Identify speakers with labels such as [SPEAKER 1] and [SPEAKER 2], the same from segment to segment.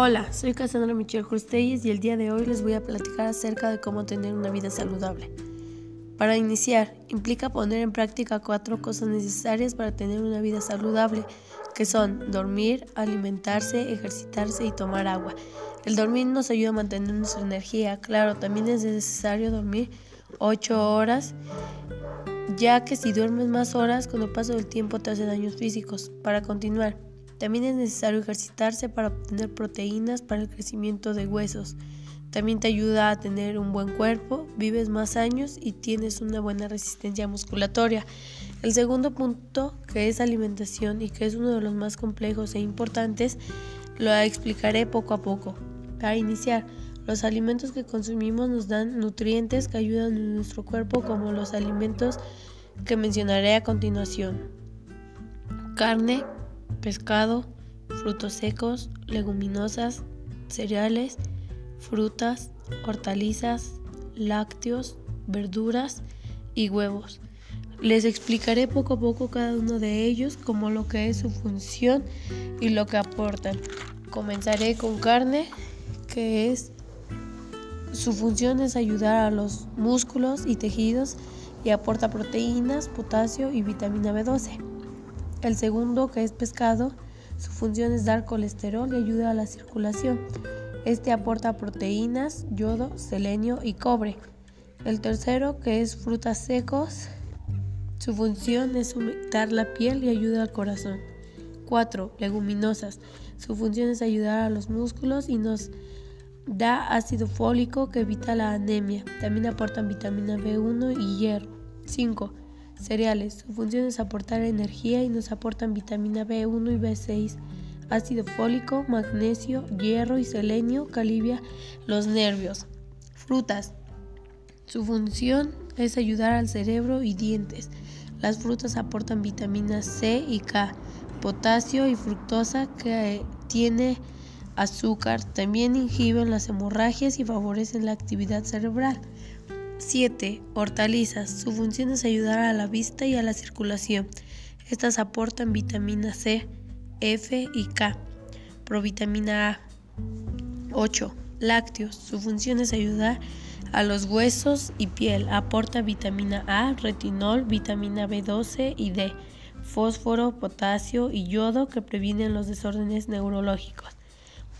[SPEAKER 1] Hola, soy Cassandra Michelle Crustelles y el día de hoy les voy a platicar acerca de cómo tener una vida saludable. Para iniciar, implica poner en práctica cuatro cosas necesarias para tener una vida saludable, que son dormir, alimentarse, ejercitarse y tomar agua. El dormir nos ayuda a mantener nuestra energía, claro, también es necesario dormir 8 horas, ya que si duermes más horas, con el paso del tiempo te hace daños físicos. Para continuar, también es necesario ejercitarse para obtener proteínas para el crecimiento de huesos. También te ayuda a tener un buen cuerpo, vives más años y tienes una buena resistencia musculatoria. El segundo punto, que es alimentación y que es uno de los más complejos e importantes, lo explicaré poco a poco. Para iniciar, los alimentos que consumimos nos dan nutrientes que ayudan a nuestro cuerpo como los alimentos que mencionaré a continuación. Carne, pescado, frutos secos, leguminosas, cereales, frutas, hortalizas, lácteos, verduras y huevos. Les explicaré poco a poco cada uno de ellos como lo que es su función y lo que aportan. Comenzaré con carne, que es su función es ayudar a los músculos y tejidos y aporta proteínas, potasio y vitamina B12. El segundo, que es pescado, su función es dar colesterol y ayuda a la circulación. Este aporta proteínas, yodo, selenio y cobre. El tercero, que es frutas secos, su función es humectar la piel y ayuda al corazón. 4. Leguminosas. Su función es ayudar a los músculos y nos da ácido fólico que evita la anemia. También aportan vitamina B1 y hierro. 5. Cereales. Su función es aportar energía y nos aportan vitamina B1 y B6, ácido fólico, magnesio, hierro y selenio que alivia los nervios. Frutas. Su función es ayudar al cerebro y dientes. Las frutas aportan vitaminas C y K, potasio y fructosa que tiene azúcar. También inhiben las hemorragias y favorecen la actividad cerebral. 7. Hortalizas. Su función es ayudar a la vista y a la circulación. Estas aportan vitamina C, F y K. Provitamina A. 8. Lácteos. Su función es ayudar a los huesos y piel. Aporta vitamina A, retinol, vitamina B12 y D, fósforo, potasio y yodo que previenen los desórdenes neurológicos.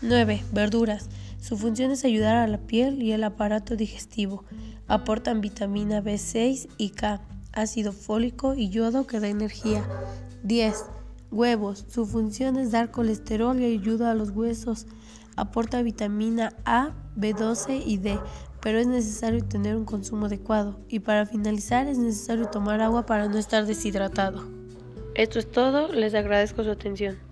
[SPEAKER 1] 9. Verduras. Su función es ayudar a la piel y el aparato digestivo. Aportan vitamina B6 y K, ácido fólico y yodo que da energía. 10. Huevos. Su función es dar colesterol y ayuda a los huesos. Aporta vitamina A, B12 y D, pero es necesario tener un consumo adecuado. Y para finalizar es necesario tomar agua para no estar deshidratado. Esto es todo, les agradezco su atención.